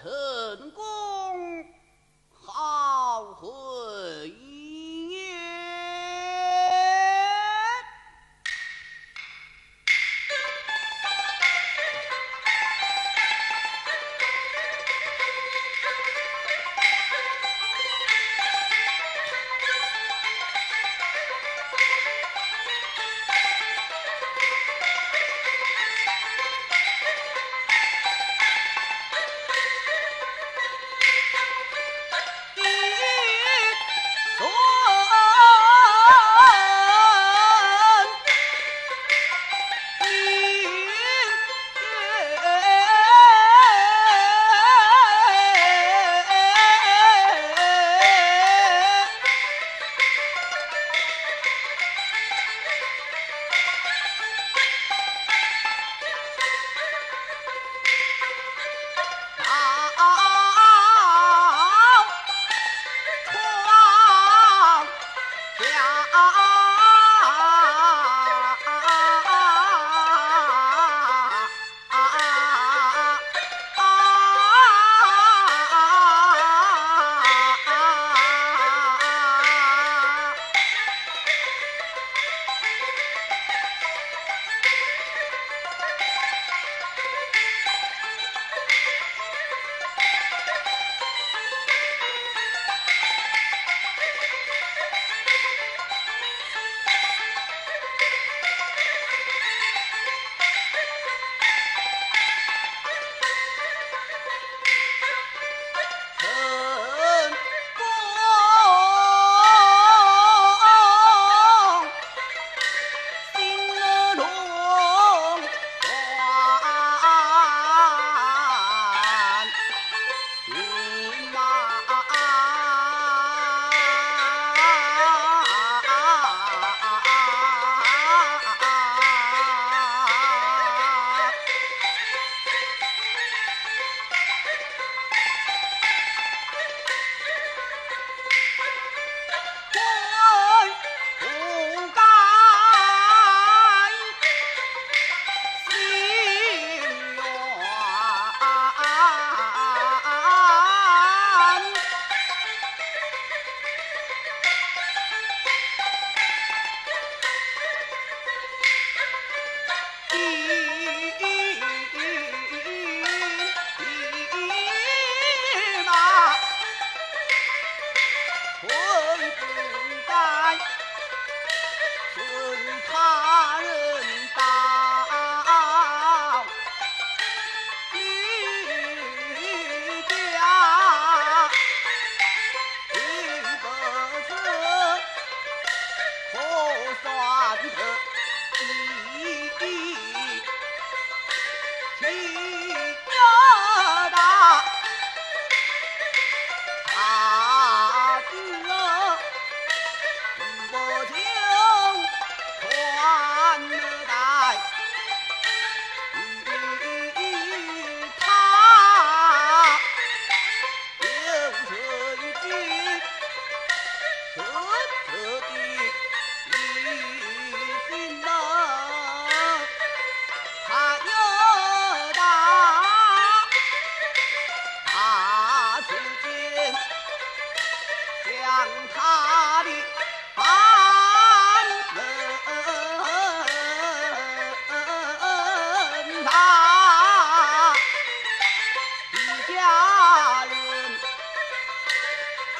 成功，我就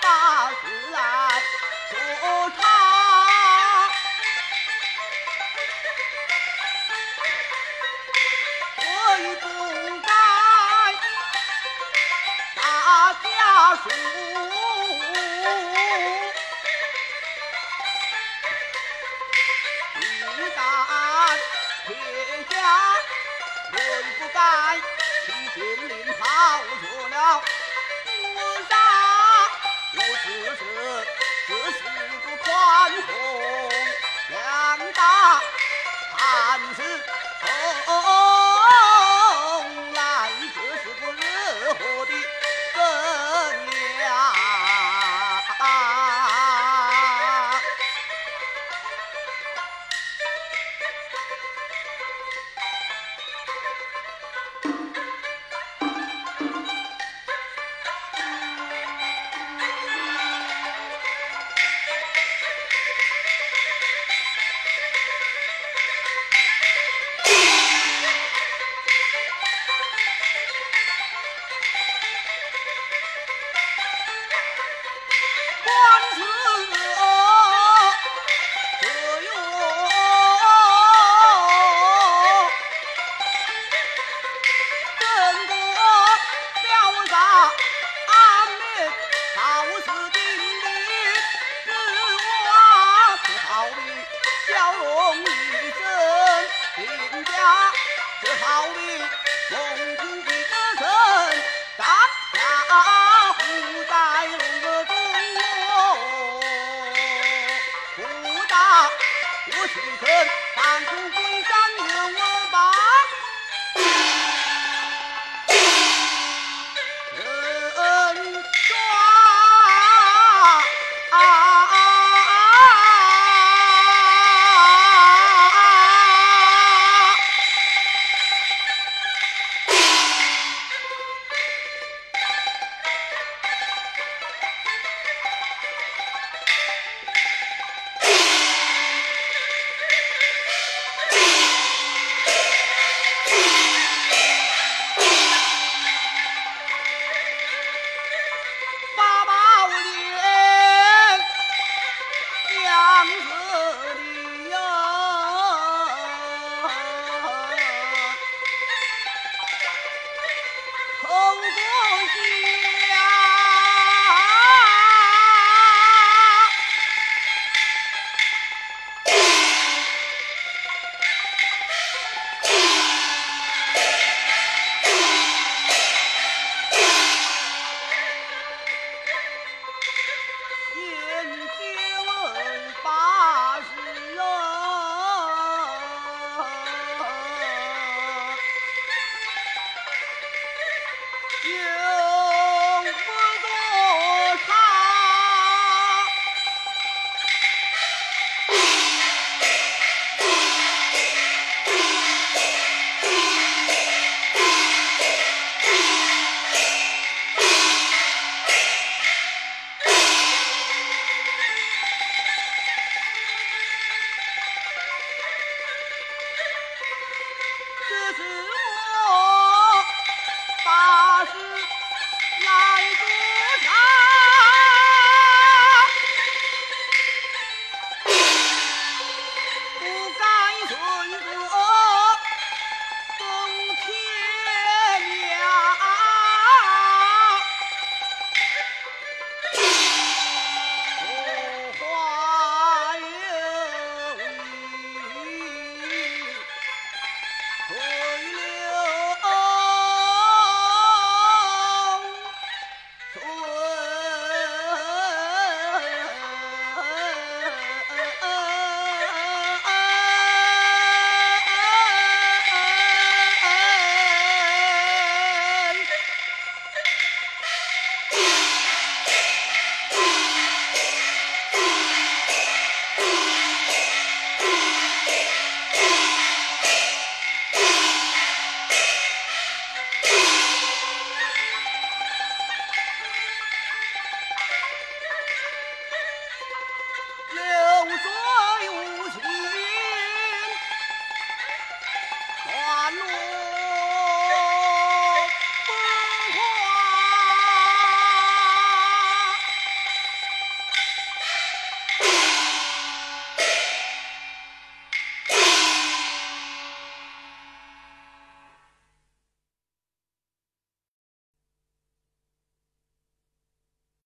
把事来说他，悔不该大家属，一旦天下，悔不该替金陵跑出了，我只是只是个宽宏两大汉子，起身，半途归山有我。